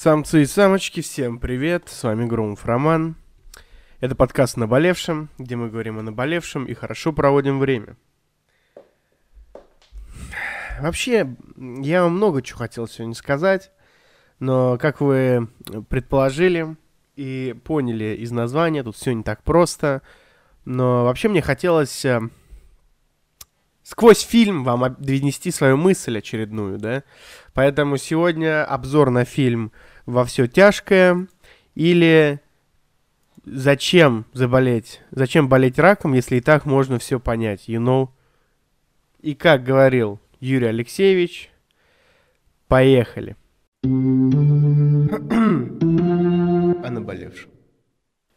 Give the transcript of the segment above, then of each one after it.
Самцы и самочки, всем привет, с вами Грумов Роман. Это подкаст «Наболевшем», где мы говорим о наболевшем и хорошо проводим время. Вообще, я вам много чего хотел сегодня сказать, но, как вы предположили и поняли из названия, тут все не так просто, но вообще мне хотелось э, сквозь фильм вам донести свою мысль очередную, да? Поэтому сегодня обзор на фильм «Во все тяжкое» или «Зачем заболеть? Зачем болеть раком, если и так можно все понять?» You know? И как говорил Юрий Алексеевич, поехали. О наболевшем.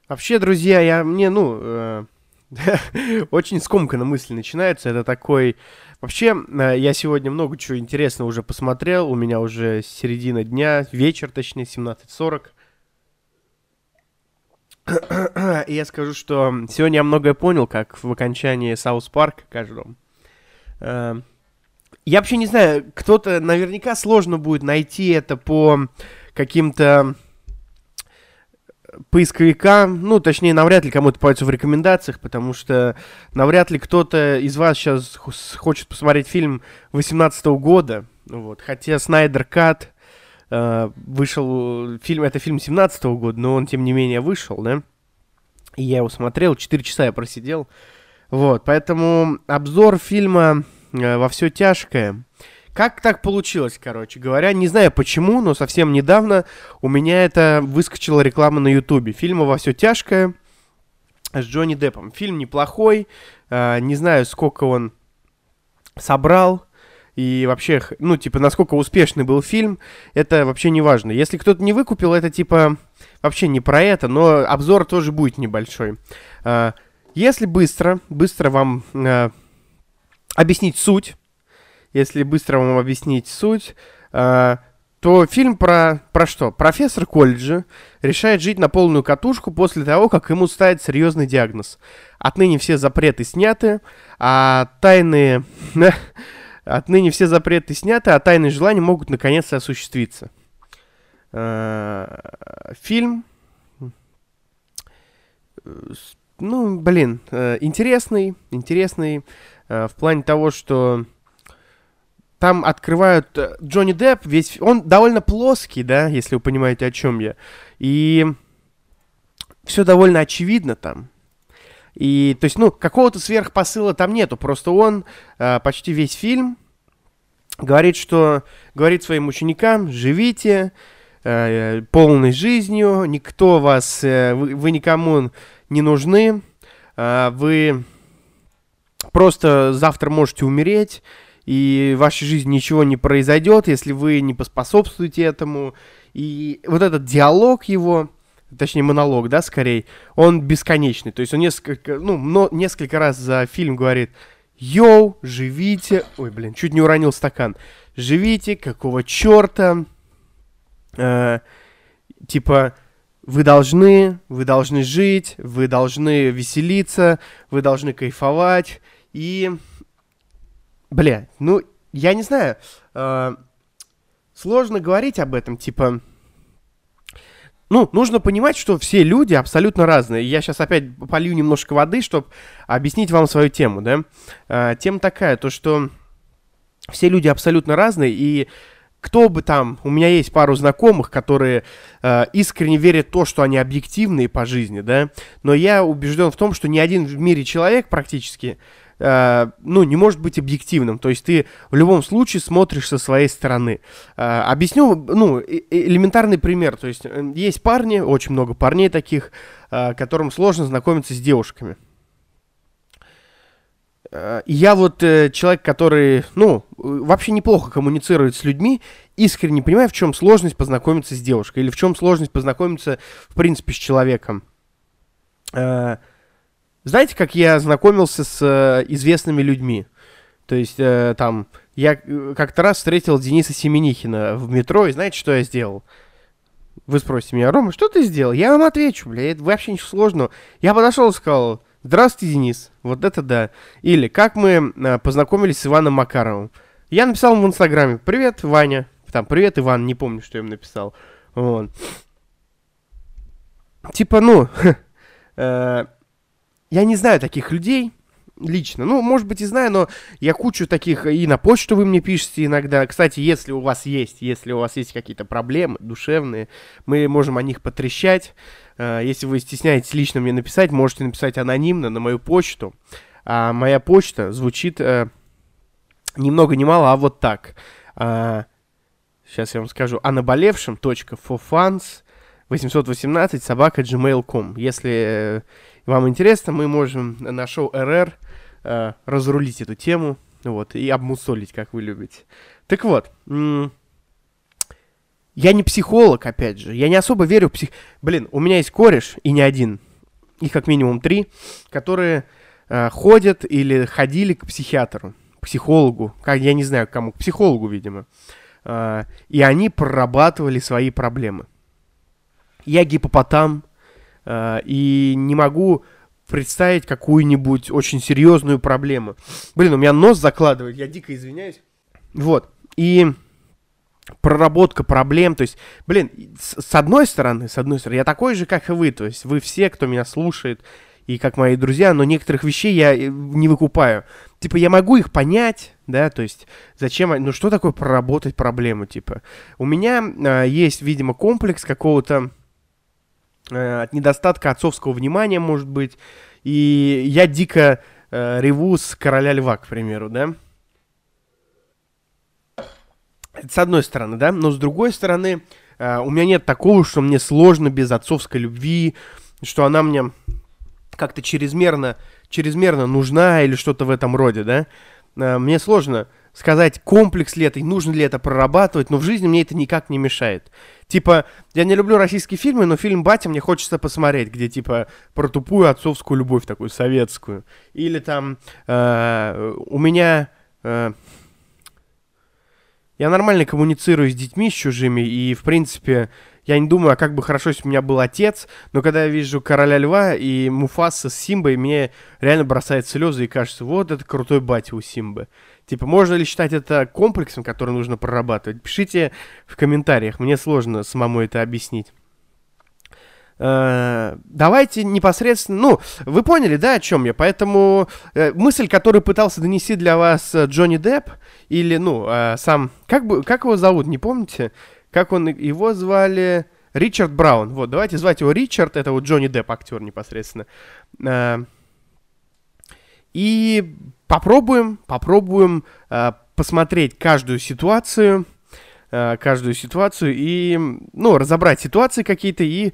Вообще, друзья, я мне, ну, э, Очень скомканно мысль начинается. Это такой... Вообще, э, я сегодня много чего интересного уже посмотрел. У меня уже середина дня, вечер точнее, 17.40. И я скажу, что сегодня я многое понял, как в окончании Саус Парка каждом. Э, я вообще не знаю, кто-то наверняка сложно будет найти это по каким-то поисковика, ну, точнее, навряд ли кому-то попадется в рекомендациях, потому что навряд ли кто-то из вас сейчас хочет посмотреть фильм 18 года, вот, хотя Снайдер Кат э, вышел, фильм, это фильм 17 года, но он, тем не менее, вышел, да, и я его смотрел, 4 часа я просидел, вот, поэтому обзор фильма э, «Во все тяжкое», как так получилось, короче говоря? Не знаю почему, но совсем недавно у меня это выскочила реклама на Ютубе. Фильма «Во все тяжкое» с Джонни Деппом. Фильм неплохой, э, не знаю, сколько он собрал, и вообще, ну, типа, насколько успешный был фильм, это вообще не важно. Если кто-то не выкупил, это, типа, вообще не про это, но обзор тоже будет небольшой. Э, если быстро, быстро вам э, объяснить суть, если быстро вам объяснить суть, э, то фильм про, про что? Профессор колледжа решает жить на полную катушку после того, как ему ставят серьезный диагноз. Отныне все запреты сняты, а тайные... Отныне все запреты сняты, а тайные желания могут наконец-то осуществиться. Э, фильм... Ну, блин, э, интересный, интересный э, в плане того, что там открывают э, Джонни Депп, весь он довольно плоский, да, если вы понимаете, о чем я. И все довольно очевидно там. И, то есть, ну, какого-то сверхпосыла там нету, просто он э, почти весь фильм говорит, что, говорит своим ученикам, живите э, полной жизнью, никто вас, э, вы, вы никому не нужны, э, вы просто завтра можете умереть, и в вашей жизни ничего не произойдет, если вы не поспособствуете этому. И вот этот диалог его, точнее монолог, да, скорее, он бесконечный. То есть он несколько, ну, но, несколько раз за фильм говорит, йоу, живите, ой, блин, чуть не уронил стакан, живите, какого черта, э, типа, вы должны, вы должны жить, вы должны веселиться, вы должны кайфовать, и Бля, ну, я не знаю. Э, сложно говорить об этом, типа... Ну, нужно понимать, что все люди абсолютно разные. Я сейчас опять полью немножко воды, чтобы объяснить вам свою тему, да. Э, тема такая, то что все люди абсолютно разные, и кто бы там, у меня есть пару знакомых, которые э, искренне верят в то, что они объективные по жизни, да, но я убежден в том, что ни один в мире человек практически ну, не может быть объективным. То есть ты в любом случае смотришь со своей стороны. Э, объясню, ну, элементарный пример. То есть э, есть парни, очень много парней таких, которым сложно знакомиться с девушками. Я вот человек, который, ну, вообще неплохо коммуницирует с людьми, искренне понимаю, в чем сложность познакомиться с девушкой, или в чем сложность познакомиться, в принципе, с человеком. Знаете, как я знакомился с э, известными людьми? То есть, э, там, я э, как-то раз встретил Дениса Семенихина в метро, и знаете, что я сделал? Вы спросите меня, Рома, что ты сделал? Я вам отвечу, бля, это вообще ничего сложного. Я подошел и сказал, здравствуйте, Денис, вот это да. Или, как мы э, познакомились с Иваном Макаровым. Я написал ему в Инстаграме, привет, Ваня. Там, привет, Иван, не помню, что я ему написал. Вот. Типа, ну, э, я не знаю таких людей лично. Ну, может быть, и знаю, но я кучу таких и на почту вы мне пишете иногда. Кстати, если у вас есть, если у вас есть какие-то проблемы душевные, мы можем о них потрещать. Э, если вы стесняетесь лично мне написать, можете написать анонимно на мою почту. А моя почта звучит э, ни много ни мало, а вот так. А, сейчас я вам скажу. А наболевшим .forfans 818 собака gmail.com. Если э, вам интересно, мы можем на шоу РР э, разрулить эту тему вот, и обмусолить, как вы любите. Так вот, я не психолог, опять же. Я не особо верю в псих... Блин, у меня есть кореш, и не один. Их как минимум три, которые э, ходят или ходили к психиатру, психологу, как, я не знаю, к кому, к психологу, видимо. Э, и они прорабатывали свои проблемы я гипопотам, и не могу представить какую-нибудь очень серьезную проблему. Блин, у меня нос закладывает, я дико извиняюсь. Вот, и проработка проблем, то есть, блин, с, одной стороны, с одной стороны, я такой же, как и вы, то есть вы все, кто меня слушает, и как мои друзья, но некоторых вещей я э, не выкупаю. Типа, я могу их понять, да, то есть, зачем, ну, что такое проработать проблему, типа. У меня э, есть, видимо, комплекс какого-то Э, от недостатка отцовского внимания, может быть. И я дико э, реву с короля льва, к примеру, да. Это с одной стороны, да, но с другой стороны, э, у меня нет такого, что мне сложно без отцовской любви, что она мне как-то чрезмерно, чрезмерно нужна или что-то в этом роде, да. Э, мне сложно сказать, комплекс ли это, и нужно ли это прорабатывать, но в жизни мне это никак не мешает. Типа, я не люблю российские фильмы, но фильм «Батя» мне хочется посмотреть, где, типа, про тупую отцовскую любовь такую, советскую. Или там, э, у меня... Э, я нормально коммуницирую с детьми, с чужими, и, в принципе, я не думаю, а как бы хорошо, если у меня был отец, но когда я вижу Короля Льва и Муфаса с Симбой, мне реально бросает слезы и кажется, вот это крутой батя у Симбы. Типа, можно ли считать это комплексом, который нужно прорабатывать? Пишите в комментариях, мне сложно самому это объяснить. Uh, давайте непосредственно, ну, вы поняли, да, о чем я, поэтому uh, мысль, которую пытался донести для вас uh, Джонни Депп, или, ну, сам, как, бы, как его зовут, не помните? Как он, его звали... Ричард Браун. Вот, давайте звать его Ричард, это вот Джонни Депп, актер непосредственно. И попробуем, попробуем э, посмотреть каждую ситуацию, э, каждую ситуацию и, ну, разобрать ситуации какие-то, и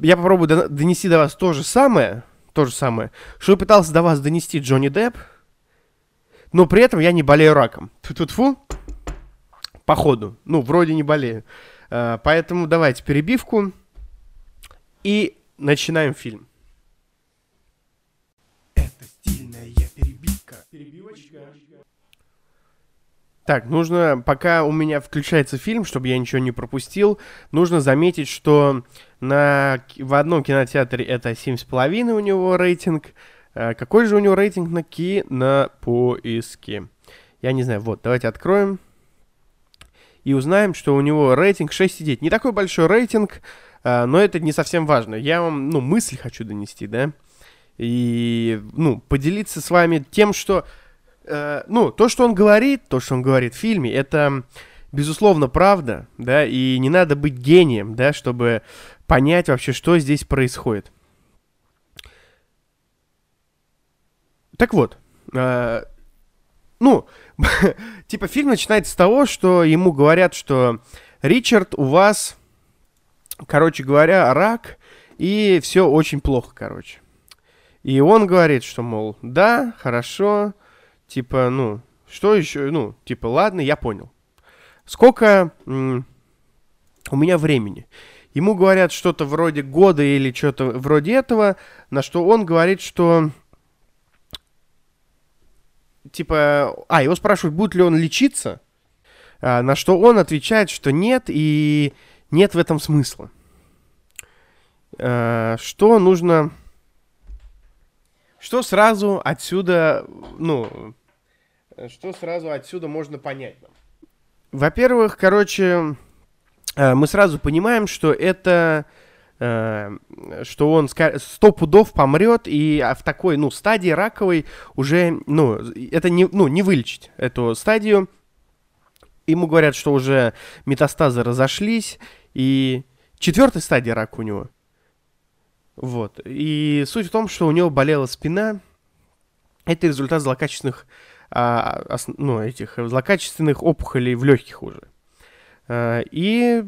я попробую до, донести до вас то же самое, то же самое, что пытался до вас донести Джонни Депп, но при этом я не болею раком. Тут-фу, походу, ну, вроде не болею. Э, поэтому давайте перебивку и начинаем фильм. Так, нужно, пока у меня включается фильм, чтобы я ничего не пропустил, нужно заметить, что на, в одном кинотеатре это 7,5 у него рейтинг. А какой же у него рейтинг на кинопоиске? Я не знаю, вот, давайте откроем. И узнаем, что у него рейтинг 6,9. Не такой большой рейтинг, а, но это не совсем важно. Я вам, ну, мысль хочу донести, да? И, ну, поделиться с вами тем, что э, ну, то, что он говорит, то, что он говорит в фильме, это, безусловно, правда, да, и не надо быть гением, да, чтобы понять вообще, что здесь происходит. Так вот, э, ну, типа фильм начинается с того, что ему говорят, что Ричард, у вас, короче говоря, рак, и все очень плохо, короче. И он говорит, что, мол, да, хорошо, Типа, ну, что еще? Ну, типа, ладно, я понял. Сколько у меня времени? Ему говорят что-то вроде года или что-то вроде этого, на что он говорит, что... Типа, а, его спрашивают, будет ли он лечиться, а, на что он отвечает, что нет, и нет в этом смысла. А, что нужно... Что сразу отсюда, ну, что сразу отсюда можно понять нам? Во-первых, короче, э, мы сразу понимаем, что это э, что он сто пудов помрет, и а в такой, ну, стадии раковой уже, ну, это не, ну, не вылечить эту стадию. Ему говорят, что уже метастазы разошлись, и четвертая стадия рака у него. Вот. И суть в том, что у него болела спина. Это результат злокачественных, а, ос, ну, этих злокачественных опухолей в легких уже. А, и,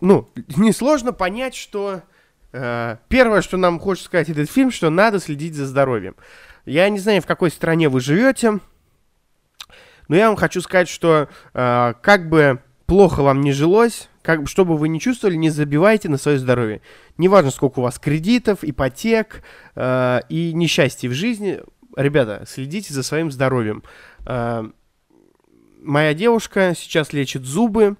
ну, несложно понять, что а, первое, что нам хочет сказать этот фильм, что надо следить за здоровьем. Я не знаю, в какой стране вы живете, но я вам хочу сказать, что а, как бы плохо вам не жилось, как, что бы вы ни чувствовали, не забивайте на свое здоровье. Неважно, сколько у вас кредитов, ипотек э, и несчастья в жизни, ребята, следите за своим здоровьем. Э, моя девушка сейчас лечит зубы,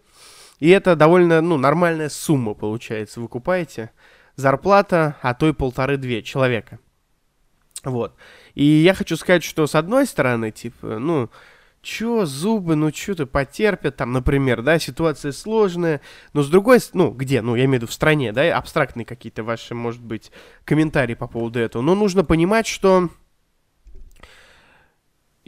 и это довольно, ну, нормальная сумма получается. Вы купаете зарплата, а то и полторы-две человека. Вот. И я хочу сказать, что с одной стороны, типа, ну, чё, зубы, ну чё-то потерпят, там, например, да, ситуация сложная, но с другой, ну, где, ну, я имею в виду в стране, да, абстрактные какие-то ваши, может быть, комментарии по поводу этого, но нужно понимать, что,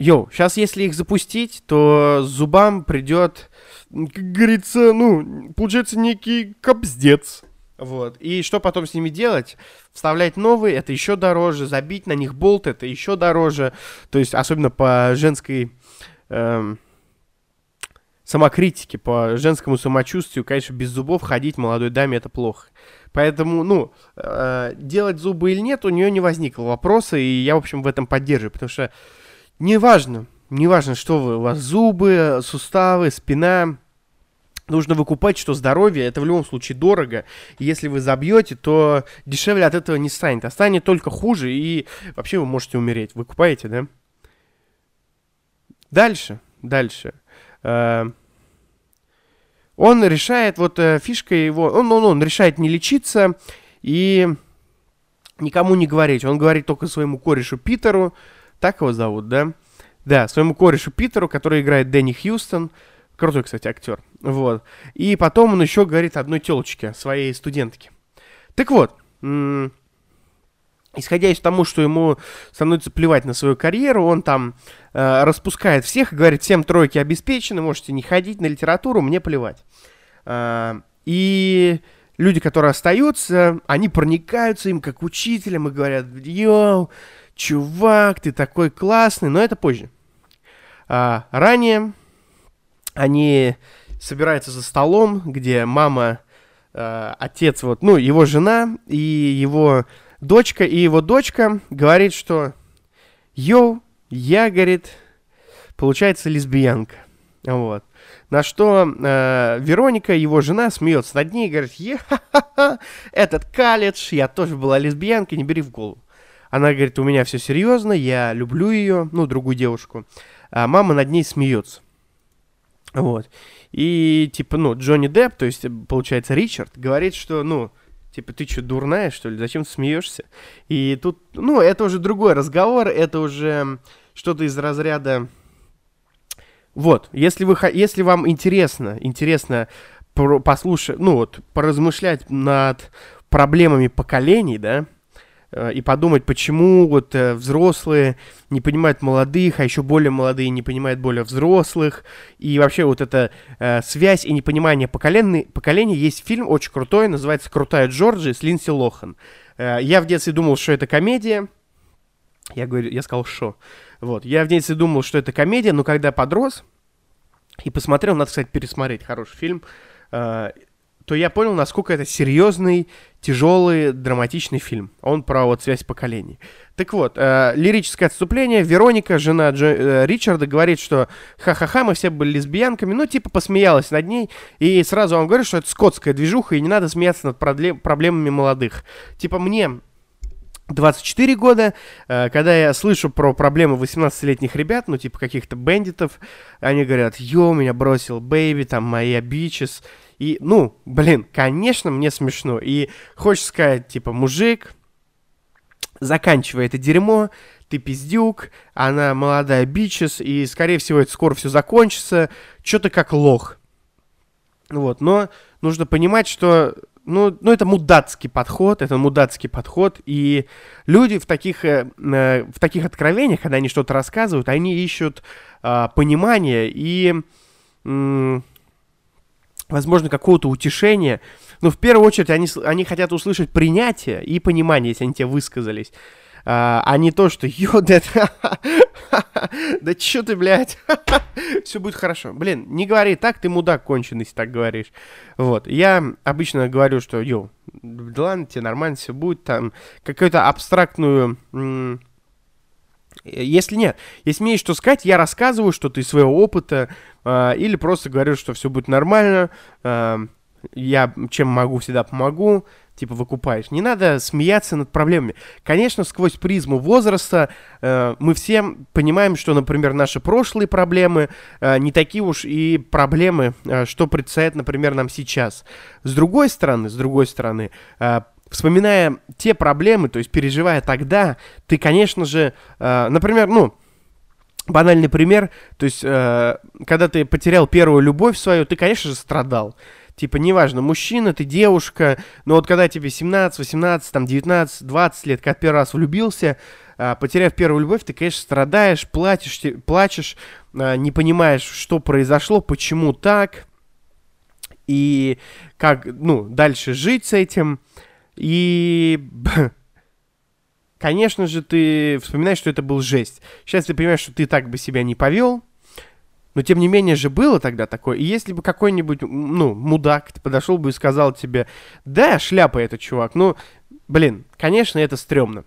йоу, сейчас если их запустить, то зубам придет, как говорится, ну, получается некий кобздец, вот. И что потом с ними делать? Вставлять новые, это еще дороже. Забить на них болт, это еще дороже. То есть, особенно по женской эм, самокритики, по женскому самочувствию, конечно, без зубов ходить молодой даме это плохо. Поэтому, ну, э, делать зубы или нет, у нее не возникло вопроса, и я, в общем, в этом поддерживаю, потому что неважно, неважно, что вы, у вас зубы, суставы, спина, нужно выкупать, что здоровье это в любом случае дорого. И если вы забьете, то дешевле от этого не станет, а станет только хуже, и вообще вы можете умереть. Выкупаете, да? Дальше, дальше. Э, он решает, вот э, фишка его, он, он, он решает не лечиться и никому не говорить. Он говорит только своему корешу Питеру, так его зовут, да? Да, своему корешу Питеру, который играет Дэнни Хьюстон. Крутой, кстати, актер. Вот. И потом он еще говорит одной телочке, своей студентке. Так вот, исходя из того, что ему становится плевать на свою карьеру, он там э, распускает всех и говорит, всем тройки обеспечены, можете не ходить на литературу, мне плевать. Э, и люди, которые остаются, они проникаются им как учителям и говорят, йоу, чувак, ты такой классный, но это позже. А, ранее они собираются за столом, где мама, э, отец, вот, ну, его жена и его дочка, и его дочка говорит, что «Йоу, я, — говорит, — получается лесбиянка». Вот. На что э, Вероника, его жена, смеется над ней и говорит, е-ха-ха-ха, этот колледж, я тоже была лесбиянкой, не бери в голову. Она говорит, у меня все серьезно, я люблю ее, ну, другую девушку. А мама над ней смеется. Вот. И, типа, ну, Джонни Депп, то есть, получается, Ричард, говорит, что, ну, Типа, ты что, дурная, что ли? Зачем ты смеешься? И тут, ну, это уже другой разговор, это уже что-то из разряда... Вот, если, вы, если вам интересно, интересно послушать, ну вот, поразмышлять над проблемами поколений, да, и подумать, почему вот э, взрослые не понимают молодых, а еще более молодые не понимают более взрослых. И вообще вот эта э, связь и непонимание поколений, поколений. Есть фильм очень крутой, называется «Крутая Джорджи» с Линдси Лохан. Э, я в детстве думал, что это комедия. Я говорю, я сказал, что. Вот, я в детстве думал, что это комедия, но когда подрос и посмотрел, надо, кстати, пересмотреть, хороший фильм, э, то я понял, насколько это серьезный, тяжелый, драматичный фильм. Он про вот связь поколений. Так вот, э, лирическое отступление. Вероника, жена Джо, э, Ричарда, говорит, что ха-ха-ха, мы все были лесбиянками. Ну, типа, посмеялась над ней. И сразу он говорит, что это скотская движуха, и не надо смеяться над проблем, проблемами молодых. Типа, мне 24 года, э, когда я слышу про проблемы 18-летних ребят, ну, типа каких-то бандитов, они говорят, йо, меня бросил бэйби, там, мои бичес, и, ну, блин, конечно, мне смешно. И хочешь сказать, типа, мужик, заканчивай это дерьмо, ты пиздюк, она молодая бичес, и, скорее всего, это скоро все закончится, что ты как лох. Вот, но нужно понимать, что ну, ну, это мудацкий подход, это мудацкий подход, и люди в таких, э, э, в таких откровениях, когда они что-то рассказывают, они ищут э, понимания и, э, возможно, какого-то утешения, но в первую очередь они, они хотят услышать принятие и понимание, если они тебе высказались а, а не то, что ё, да, да чё ты, блядь, все будет хорошо. Блин, не говори так, ты мудак конченый, если так говоришь. Вот, я обычно говорю, что, ё, да ладно, тебе нормально все будет, там, какую-то абстрактную... Если нет, если мне есть что сказать, я рассказываю что-то из своего опыта, э, или просто говорю, что все будет нормально, э, я чем могу, всегда помогу, типа выкупаешь. Не надо смеяться над проблемами. Конечно, сквозь призму возраста э, мы все понимаем, что, например, наши прошлые проблемы э, не такие уж и проблемы, э, что предстоят, например, нам сейчас. С другой стороны, с другой стороны, э, вспоминая те проблемы, то есть переживая тогда, ты, конечно же, э, например, ну, банальный пример, то есть, э, когда ты потерял первую любовь свою, ты, конечно же, страдал. Типа, неважно, мужчина, ты девушка, но вот когда тебе 17, 18, там, 19, 20 лет, когда первый раз влюбился, а, потеряв первую любовь, ты, конечно, страдаешь, плачешь, плачешь, а, не понимаешь, что произошло, почему так, и как, ну, дальше жить с этим. И, конечно же, ты вспоминаешь, что это был жесть. Сейчас ты понимаешь, что ты так бы себя не повел, но тем не менее же было тогда такое. И если бы какой-нибудь, ну, мудак подошел бы и сказал тебе, да, шляпа этот чувак, ну, блин, конечно, это стрёмно.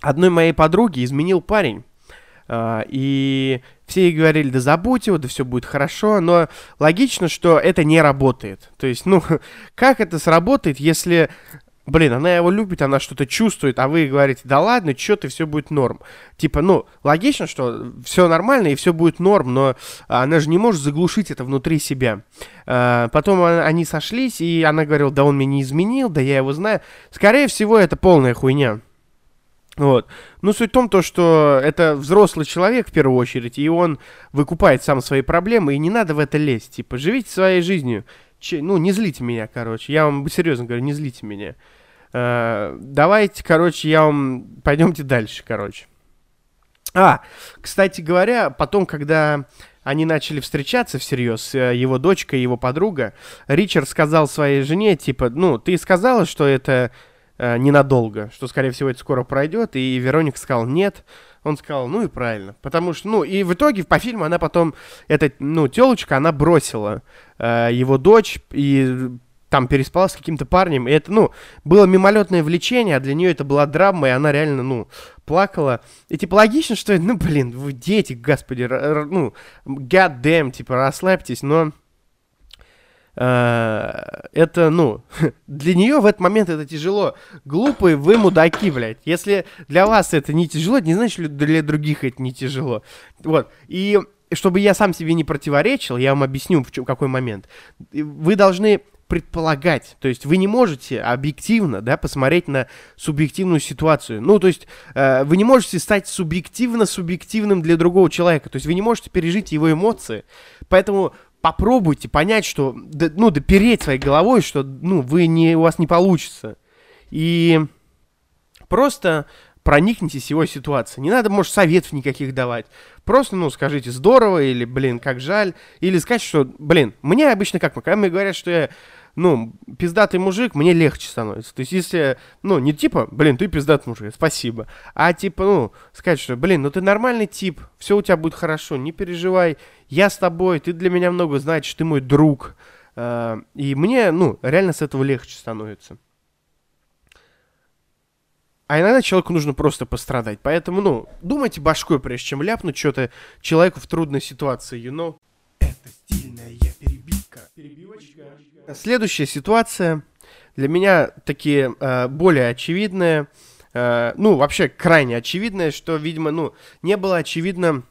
Одной моей подруги изменил парень. Uh, и все ей говорили, да забудь его, да все будет хорошо, но логично, что это не работает. То есть, ну, как это сработает, если блин, она его любит, она что-то чувствует, а вы говорите, да ладно, что ты, все будет норм. Типа, ну, логично, что все нормально и все будет норм, но она же не может заглушить это внутри себя. А, потом они сошлись, и она говорила, да он меня не изменил, да я его знаю. Скорее всего, это полная хуйня. Вот. Ну, суть в том, то, что это взрослый человек в первую очередь, и он выкупает сам свои проблемы, и не надо в это лезть. Типа, живите своей жизнью. Че, ну, не злите меня, короче. Я вам серьезно говорю, не злите меня. Э, давайте, короче, я вам... Пойдемте дальше, короче. А, кстати говоря, потом, когда они начали встречаться всерьез, э, его дочка и его подруга, Ричард сказал своей жене, типа, ну, ты сказала, что это э, ненадолго, что, скорее всего, это скоро пройдет, и Вероника сказала, нет. Он сказал, ну и правильно, потому что, ну, и в итоге по фильму она потом, эта, ну, телочка, она бросила э, его дочь, и там переспала с каким-то парнем, и это, ну, было мимолетное влечение, а для нее это была драма, и она реально, ну, плакала. И, типа, логично, что, ну, блин, вы дети, господи, ну, god damn, типа, расслабьтесь, но э, это, ну, для нее в этот момент это тяжело. Глупые вы мудаки, блядь. Если для вас это не тяжело, не значит, что для других это не тяжело. Вот, и чтобы я сам себе не противоречил, я вам объясню, в какой момент. Вы должны предполагать. То есть вы не можете объективно, да, посмотреть на субъективную ситуацию. Ну, то есть э, вы не можете стать субъективно субъективным для другого человека. То есть вы не можете пережить его эмоции. Поэтому попробуйте понять, что, ну, допереть своей головой, что, ну, вы не, у вас не получится. И просто проникнитесь его ситуацией. Не надо, может, советов никаких давать. Просто, ну, скажите здорово или, блин, как жаль. Или сказать, что, блин, мне обычно как, когда мне говорят, что я, ну, пиздатый мужик, мне легче становится. То есть, если, ну, не типа, блин, ты пиздатый мужик, спасибо. А типа, ну, сказать, что, блин, ну ты нормальный тип, все у тебя будет хорошо, не переживай, я с тобой, ты для меня много значишь, ты мой друг. А, и мне, ну, реально с этого легче становится. А иногда человеку нужно просто пострадать. Поэтому, ну, думайте башкой, прежде чем ляпнуть что-то человеку в трудной ситуации, you know? Это. Перебивочка. Следующая ситуация для меня такие э, более очевидная, э, ну, вообще крайне очевидная, что, видимо, ну, не было очевидно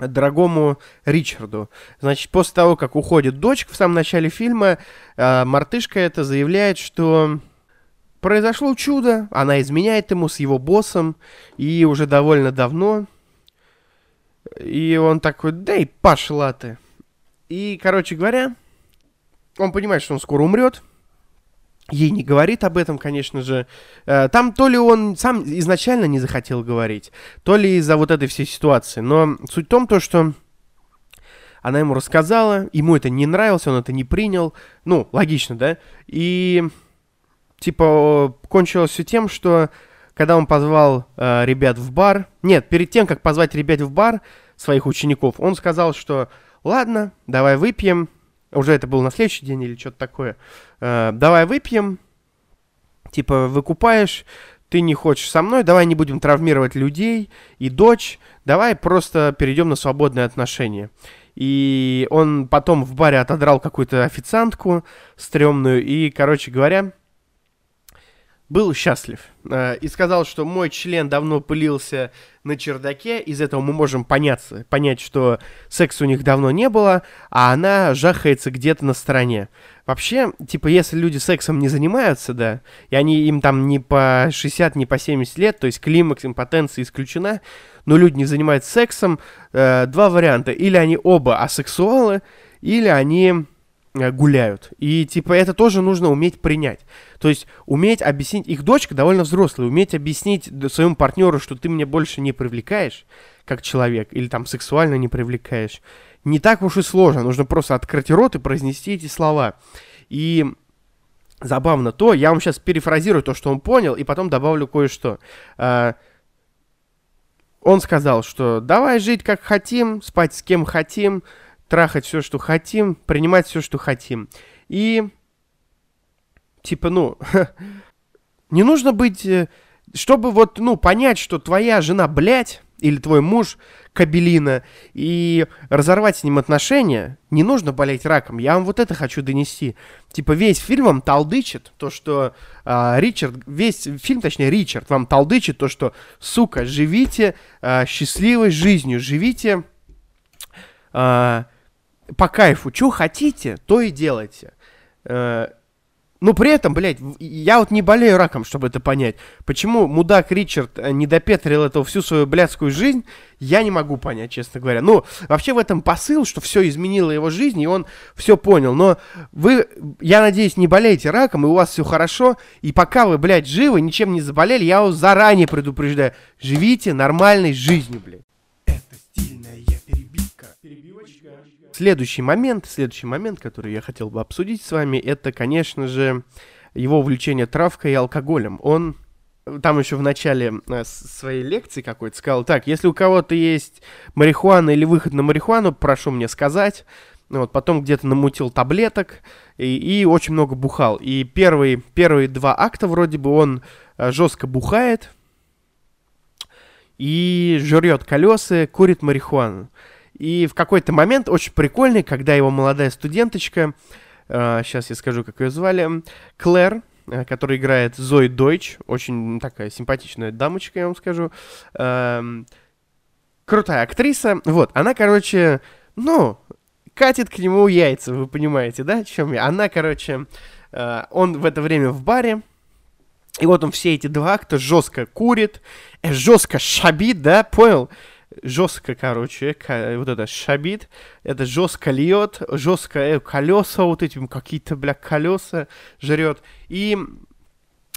дорогому Ричарду. Значит, после того, как уходит дочка в самом начале фильма, э, мартышка это заявляет, что произошло чудо, она изменяет ему с его боссом, и уже довольно давно. И он такой, да и пошла ты. И, короче говоря, он понимает, что он скоро умрет, ей не говорит об этом, конечно же. Э, там то ли он сам изначально не захотел говорить, то ли из-за вот этой всей ситуации. Но суть в том, то, что она ему рассказала, ему это не нравилось, он это не принял. Ну, логично, да? И, типа, кончилось все тем, что когда он позвал э, ребят в бар... Нет, перед тем, как позвать ребят в бар, своих учеников, он сказал, что ладно, давай выпьем. Уже это было на следующий день или что-то такое. Э, давай выпьем. Типа, выкупаешь, ты не хочешь со мной, давай не будем травмировать людей и дочь, давай просто перейдем на свободные отношения. И он потом в баре отодрал какую-то официантку стрёмную, и, короче говоря, был счастлив э, и сказал, что мой член давно пылился на чердаке, из этого мы можем поняться, понять, что секса у них давно не было, а она жахается где-то на стороне. Вообще, типа, если люди сексом не занимаются, да, и они им там не по 60, не по 70 лет, то есть климакс, импотенция исключена, но люди не занимаются сексом, э, два варианта. Или они оба асексуалы, или они гуляют. И, типа, это тоже нужно уметь принять. То есть, уметь объяснить... Их дочка довольно взрослая. Уметь объяснить своему партнеру, что ты меня больше не привлекаешь, как человек, или там сексуально не привлекаешь. Не так уж и сложно. Нужно просто открыть рот и произнести эти слова. И забавно то, я вам сейчас перефразирую то, что он понял, и потом добавлю кое-что. А, он сказал, что давай жить как хотим, спать с кем хотим, трахать все, что хотим, принимать все, что хотим. И, типа, ну, не нужно быть, э, чтобы вот, ну, понять, что твоя жена, блядь, или твой муж кабелина, и разорвать с ним отношения, не нужно болеть раком. Я вам вот это хочу донести. Типа весь фильм вам толдычит то, что э, Ричард, весь фильм, точнее Ричард, вам толдычит то, что, сука, живите э, счастливой жизнью, живите э, по кайфу, что хотите, то и делайте. Э, но при этом, блядь, я вот не болею раком, чтобы это понять. Почему мудак Ричард э, не допетрил этого всю свою блядскую жизнь, я не могу понять, честно говоря. Ну, вообще в этом посыл, что все изменило его жизнь, и он все понял. Но вы, я надеюсь, не болеете раком, и у вас все хорошо. И пока вы, блядь, живы, ничем не заболели, я вас заранее предупреждаю. Живите нормальной жизнью, блядь. Следующий момент, следующий момент, который я хотел бы обсудить с вами, это, конечно же, его увлечение травкой и алкоголем. Он там еще в начале э, своей лекции какой-то сказал, так, если у кого-то есть марихуана или выход на марихуану, прошу мне сказать. Вот, потом где-то намутил таблеток и, и очень много бухал. И первые, первые два акта вроде бы он э, жестко бухает и жрет колеса, курит марихуану. И в какой-то момент очень прикольный, когда его молодая студенточка, э, сейчас я скажу, как ее звали, Клэр, э, которая играет Зои Дойч, очень такая симпатичная дамочка, я вам скажу, э, крутая актриса, вот, она, короче, ну, катит к нему яйца, вы понимаете, да, чем я? Она, короче, э, он в это время в баре, и вот он все эти два акта жестко курит, э, жестко шабит, да, понял? Жестко, короче, вот это шабит, это жестко льет, жестко э, колеса, вот этим какие-то, бля, колеса жрет. И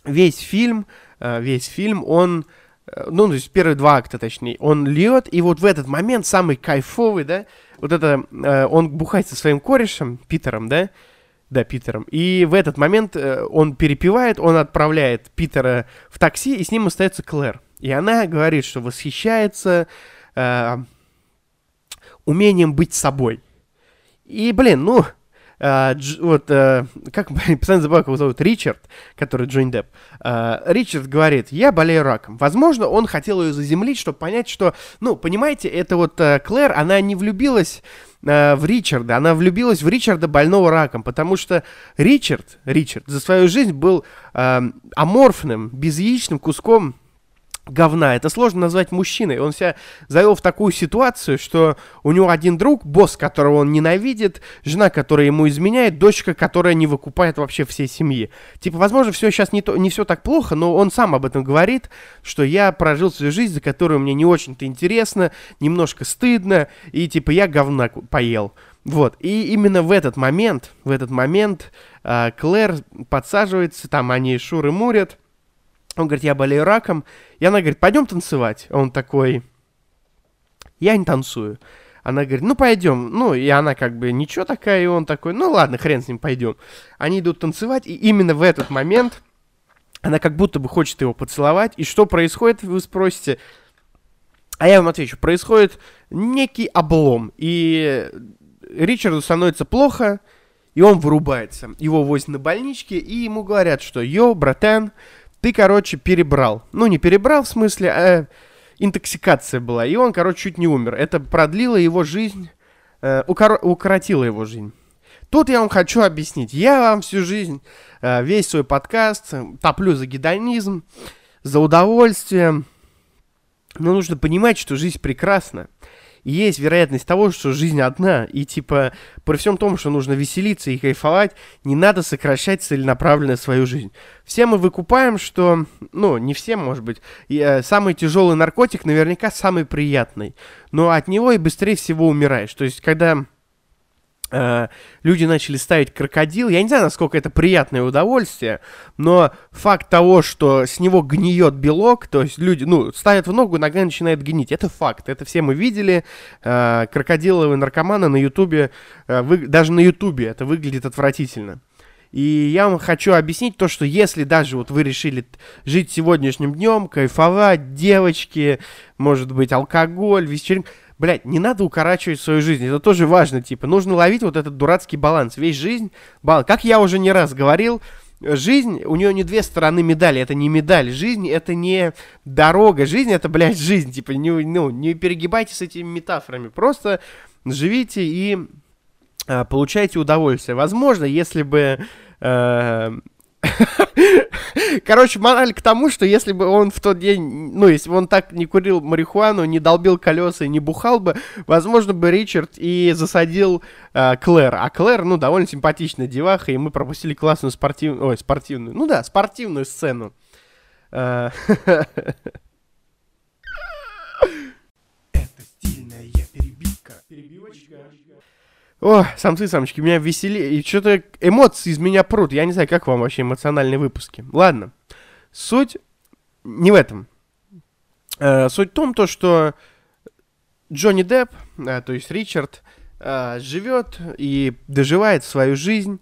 весь фильм, э, весь фильм, он, э, ну, то есть первые два акта, точнее, он льет, и вот в этот момент самый кайфовый, да, вот это, он бухает со своим корешем, Питером, да, да, Питером. И в этот момент он перепивает, он отправляет Питера в такси, и с ним остается Клэр. И она говорит, что восхищается э, умением быть собой. И, блин, ну, Uh, Дж, вот, uh, как, постоянно забываю, его зовут, Ричард, который Джонни Депп. Uh, Ричард говорит, я болею раком. Возможно, он хотел ее заземлить, чтобы понять, что, ну, понимаете, это вот uh, Клэр, она не влюбилась uh, в Ричарда, она влюбилась в Ричарда больного раком, потому что Ричард, Ричард за свою жизнь был uh, аморфным, безяичным куском говна. Это сложно назвать мужчиной. Он себя завел в такую ситуацию, что у него один друг, босс, которого он ненавидит, жена, которая ему изменяет, дочка, которая не выкупает вообще всей семьи. Типа, возможно, все сейчас не, то, не все так плохо, но он сам об этом говорит, что я прожил свою жизнь, за которую мне не очень-то интересно, немножко стыдно, и типа я говна поел. Вот, и именно в этот момент, в этот момент э, Клэр подсаживается, там они шуры мурят, он говорит, я болею раком, и она говорит, пойдем танцевать. Он такой, я не танцую. Она говорит, ну пойдем. Ну, и она как бы ничего такая, и он такой, ну ладно, хрен с ним, пойдем. Они идут танцевать, и именно в этот момент она как будто бы хочет его поцеловать. И что происходит, вы спросите? А я вам отвечу, происходит некий облом. И Ричарду становится плохо, и он вырубается. Его возят на больничке, и ему говорят, что «Йо, братан, ты, короче, перебрал». Ну, не перебрал в смысле, а интоксикация была. И он, короче, чуть не умер. Это продлило его жизнь, э, укор- укоротило его жизнь. Тут я вам хочу объяснить. Я вам всю жизнь, э, весь свой подкаст э, топлю за гедонизм, за удовольствие. Но нужно понимать, что жизнь прекрасна. Есть вероятность того, что жизнь одна. И типа, при всем том, что нужно веселиться и кайфовать, не надо сокращать целенаправленно свою жизнь. Все мы выкупаем, что, ну, не все, может быть, и, э, самый тяжелый наркотик наверняка самый приятный. Но от него и быстрее всего умираешь. То есть, когда люди начали ставить крокодил. Я не знаю, насколько это приятное удовольствие, но факт того, что с него гниет белок, то есть люди, ну, ставят в ногу, нога начинает гнить. Это факт. Это все мы видели. Э, крокодиловые наркоманы на Ютубе, э, даже на Ютубе это выглядит отвратительно. И я вам хочу объяснить то, что если даже вот вы решили жить сегодняшним днем, кайфовать, девочки, может быть, алкоголь, вечеринка, блядь, не надо укорачивать свою жизнь. Это тоже важно, типа, нужно ловить вот этот дурацкий баланс. Весь жизнь, баланс. Как я уже не раз говорил, жизнь, у нее не две стороны медали, это не медаль. Жизнь это не дорога, жизнь это, блядь, жизнь. Типа, не, ну, не перегибайте с этими метафорами. Просто живите и э, получайте удовольствие. Возможно, если бы... Э, Короче, мораль к тому, что если бы он в тот день, ну, если бы он так не курил марихуану, не долбил колеса и не бухал бы, возможно бы Ричард и засадил э, Клэр. А Клэр, ну, довольно симпатичная деваха, и мы пропустили классную спортивную, ой, спортивную, ну да, спортивную сцену. Э, Это стильная перебивка. Перебивочка. О, самцы, самочки, меня веселее. И что-то эмоции из меня прут. Я не знаю, как вам вообще эмоциональные выпуски. Ладно. Суть не в этом. Э, суть в том, то, что Джонни Депп, э, то есть Ричард, э, живет и доживает свою жизнь.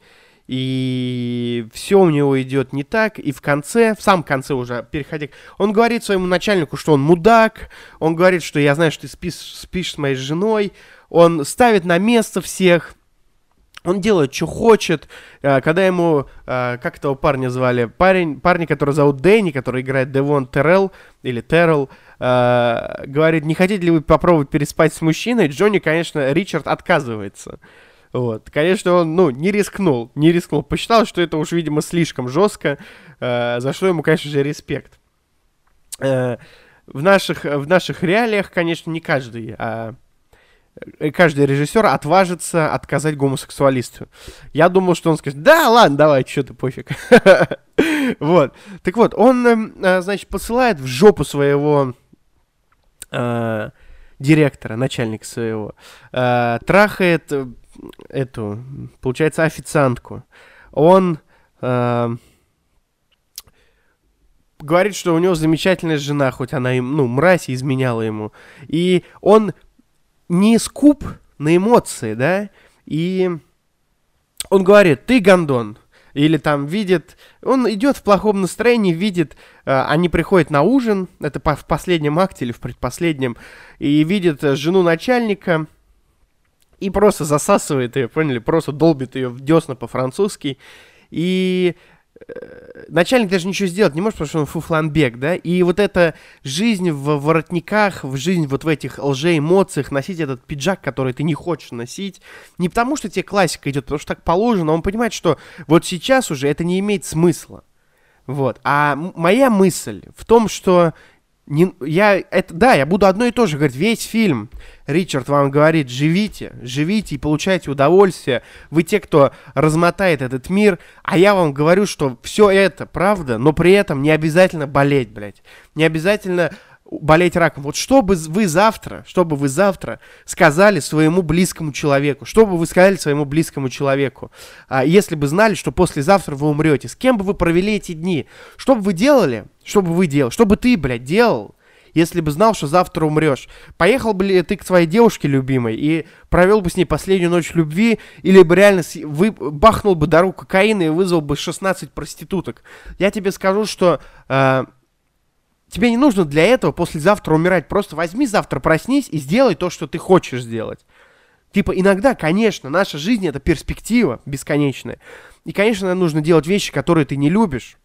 И все у него идет не так. И в конце, в самом конце уже, переходя... Он говорит своему начальнику, что он мудак. Он говорит, что я знаю, что ты спишь, спишь с моей женой он ставит на место всех, он делает, что хочет. Э, когда ему, э, как этого парня звали? Парень, парень, который зовут Дэнни, который играет Девон Террell, или Террell, э, говорит, не хотите ли вы попробовать переспать с мужчиной? Джонни, конечно, Ричард отказывается. Вот. Конечно, он, ну, не рискнул, не рискнул. Посчитал, что это уж, видимо, слишком жестко, за что ему, конечно же, респект. в, наших, в наших реалиях, конечно, не каждый, а каждый режиссер отважится отказать гомосексуалисту. Я думал, что он скажет, да, ладно, давай, что ты, пофиг. Вот. Так вот, он, эм, э, значит, посылает в жопу своего э, директора, начальника своего, трахает эту, получается, официантку. Он говорит, что у него замечательная жена, хоть она им, ну, мразь изменяла ему. И он не скуп на эмоции, да, и он говорит, ты гондон, или там видит, он идет в плохом настроении, видит, э, они приходят на ужин, это по, в последнем акте или в предпоследнем, и видит э, жену начальника, и просто засасывает ее, поняли, просто долбит ее в десна по-французски, и начальник даже ничего сделать не может, потому что он фуфланбек, да, и вот эта жизнь в воротниках, в жизнь вот в этих лжеэмоциях, носить этот пиджак, который ты не хочешь носить, не потому что тебе классика идет, потому что так положено, он понимает, что вот сейчас уже это не имеет смысла. Вот. А моя мысль в том, что не, я, это, да, я буду одно и то же говорить. Весь фильм Ричард вам говорит, живите, живите и получайте удовольствие. Вы те, кто размотает этот мир. А я вам говорю, что все это правда, но при этом не обязательно болеть, блядь. Не обязательно болеть раком. Вот что бы вы завтра, что бы вы завтра сказали своему близкому человеку, что бы вы сказали своему близкому человеку, а, если бы знали, что послезавтра вы умрете, с кем бы вы провели эти дни, что бы вы делали, что бы вы делали, что бы ты, блядь, делал, если бы знал, что завтра умрешь? Поехал бы ли ты к своей девушке любимой и провел бы с ней последнюю ночь любви, или бы реально вы, бахнул бы дорогу кокаина и вызвал бы 16 проституток? Я тебе скажу, что... Э, Тебе не нужно для этого послезавтра умирать. Просто возьми завтра, проснись и сделай то, что ты хочешь сделать. Типа, иногда, конечно, наша жизнь — это перспектива бесконечная. И, конечно, нужно делать вещи, которые ты не любишь.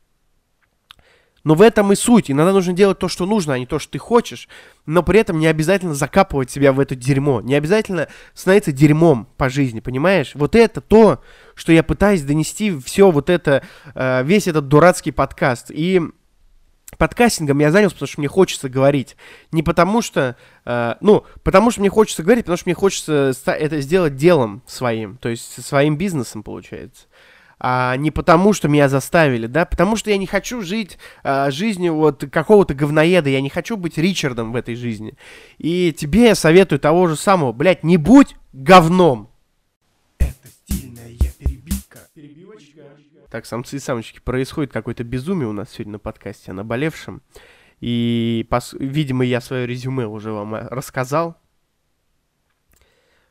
Но в этом и суть. Иногда нужно делать то, что нужно, а не то, что ты хочешь. Но при этом не обязательно закапывать себя в это дерьмо. Не обязательно становиться дерьмом по жизни, понимаешь? Вот это то, что я пытаюсь донести все вот это, э, весь этот дурацкий подкаст. И подкастингом я занялся, потому что мне хочется говорить. Не потому что, э, ну, потому что мне хочется говорить, потому что мне хочется это сделать делом своим, то есть своим бизнесом, получается. А не потому, что меня заставили, да, потому что я не хочу жить а, жизнью вот какого-то говноеда, я не хочу быть Ричардом в этой жизни. И тебе я советую того же самого, блядь, не будь говном. Так, самцы и самочки, происходит какое-то безумие у нас сегодня на подкасте о наболевшем. И, пос... видимо, я свое резюме уже вам э, рассказал.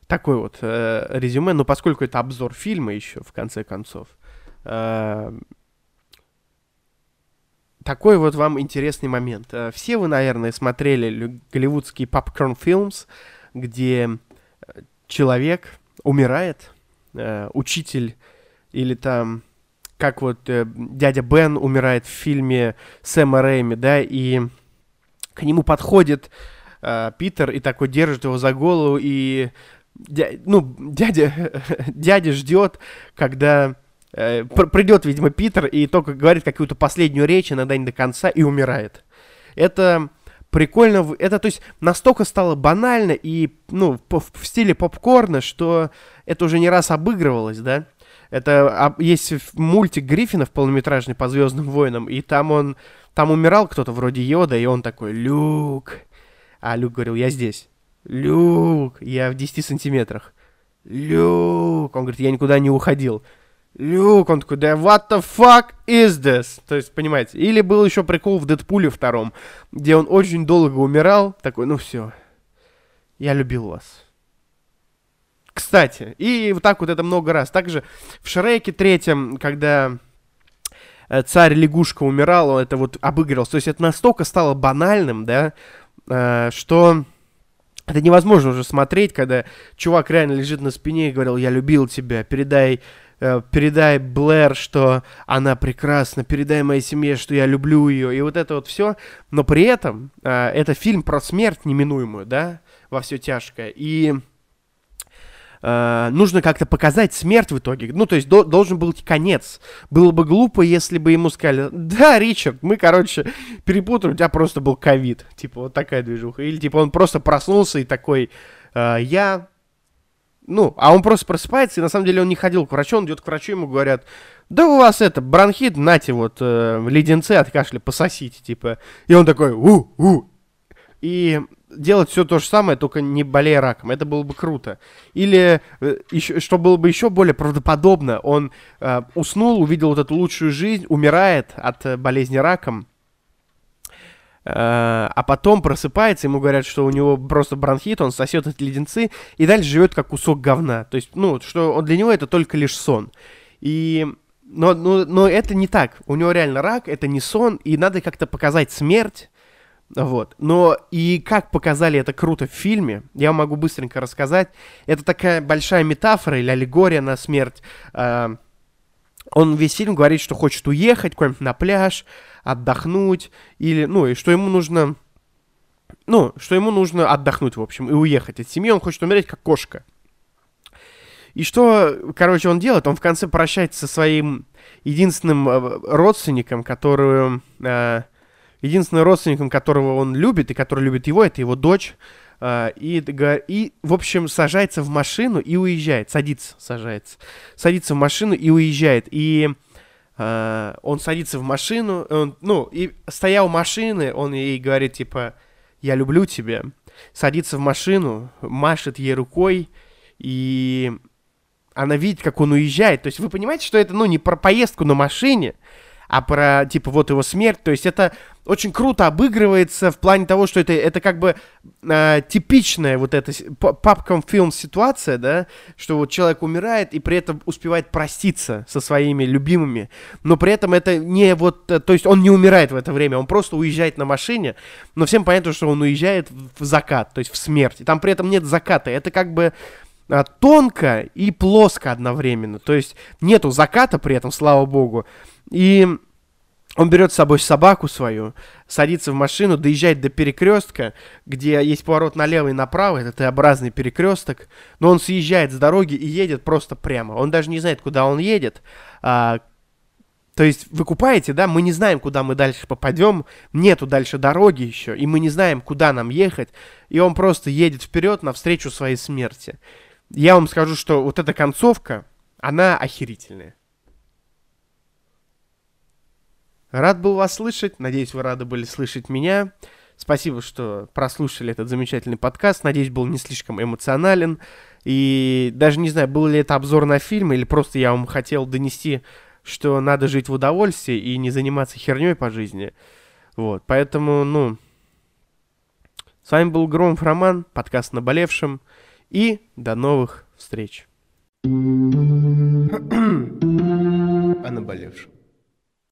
Такой вот э, резюме, но поскольку это обзор фильма еще, в конце концов, э, такой вот вам интересный момент. Э, все вы, наверное, смотрели голливудский попкорн фильмс, где э, человек умирает, э, учитель или там как вот э, дядя Бен умирает в фильме Сэма Рэйми, да, и к нему подходит э, Питер и такой держит его за голову, и дя, ну, дядя, дядя ждет, когда э, придет, видимо, Питер и только говорит какую-то последнюю речь, иногда не до конца, и умирает. Это прикольно, это, то есть, настолько стало банально и, ну, в, в стиле попкорна, что это уже не раз обыгрывалось, да, это а, есть мультик Гриффинов полнометражный по Звездным войнам, и там он там умирал кто-то вроде Йода, и он такой Люк. А Люк говорил, я здесь. Люк, я в 10 сантиметрах. Люк, он говорит, я никуда не уходил. Люк, он такой, да what the fuck is this? То есть, понимаете, или был еще прикол в Дэдпуле втором, где он очень долго умирал, такой, ну все, я любил вас. Кстати, и вот так вот это много раз. Также в Шреке третьем, когда э, царь лягушка умирал, это вот обыгрывался. То есть это настолько стало банальным, да, э, что это невозможно уже смотреть, когда чувак реально лежит на спине и говорил, я любил тебя, передай, э, передай Блэр, что она прекрасна, передай моей семье, что я люблю ее, и вот это вот все. Но при этом это фильм про смерть неминуемую, да, во все тяжкое. И э, нужно как-то показать смерть в итоге. Ну, то есть до, должен был конец. Было бы глупо, если бы ему сказали, да, Ричард, мы, короче, перепутали, у тебя просто был ковид. Типа, вот такая движуха. Или, типа, он просто проснулся и такой, э, я... Ну, а он просто просыпается, и на самом деле он не ходил к врачу, он идет к врачу, ему говорят, да у вас это, бронхит, нате вот, э, леденцы от кашля пососите, типа. И он такой, у-у, и делать все то же самое, только не болея раком. Это было бы круто. Или, э, еще, что было бы еще более правдоподобно, он э, уснул, увидел вот эту лучшую жизнь, умирает от э, болезни раком, э, а потом просыпается, ему говорят, что у него просто бронхит, он сосет эти леденцы, и дальше живет как кусок говна. То есть, ну, что он, для него это только лишь сон. И но, но, но это не так. У него реально рак, это не сон, и надо как-то показать смерть вот. Но и как показали это круто в фильме, я могу быстренько рассказать. Это такая большая метафора или аллегория на смерть. А, он весь фильм говорит, что хочет уехать куда-нибудь на пляж, отдохнуть, или, ну, и что ему нужно, ну, что ему нужно отдохнуть, в общем, и уехать от семьи. Он хочет умереть, как кошка. И что, короче, он делает? Он в конце прощается со своим единственным э, родственником, которую... Э, единственным родственником, которого он любит и который любит его, это его дочь. Uh, и, и, в общем, сажается в машину и уезжает. Садится, сажается. Садится в машину и уезжает. И uh, он садится в машину, он, ну, и стоя у машины, он ей говорит, типа, я люблю тебя, садится в машину, машет ей рукой, и она видит, как он уезжает. То есть вы понимаете, что это, ну, не про поездку на машине, а про, типа, вот его смерть. То есть это очень круто обыгрывается в плане того, что это, это как бы э, типичная вот эта папком фильм ситуация, да, что вот человек умирает и при этом успевает проститься со своими любимыми, но при этом это не вот, э, то есть он не умирает в это время, он просто уезжает на машине, но всем понятно, что он уезжает в закат, то есть в смерть, и там при этом нет заката, это как бы а, тонко и плоско одновременно. То есть нету заката при этом, слава богу. И он берет с собой собаку свою, садится в машину, доезжает до перекрестка, где есть поворот налево и направо, это Т-образный перекресток, но он съезжает с дороги и едет просто прямо. Он даже не знает, куда он едет. А, то есть вы купаете, да, мы не знаем, куда мы дальше попадем, нету дальше дороги еще, и мы не знаем, куда нам ехать, и он просто едет вперед навстречу своей смерти. Я вам скажу, что вот эта концовка, она охерительная. Рад был вас слышать. Надеюсь, вы рады были слышать меня. Спасибо, что прослушали этот замечательный подкаст. Надеюсь, был не слишком эмоционален. И даже не знаю, был ли это обзор на фильм, или просто я вам хотел донести, что надо жить в удовольствии и не заниматься херней по жизни. Вот, поэтому, ну... С вами был Громов Роман, подкаст «Наболевшим». И до новых встреч. О наболевшем.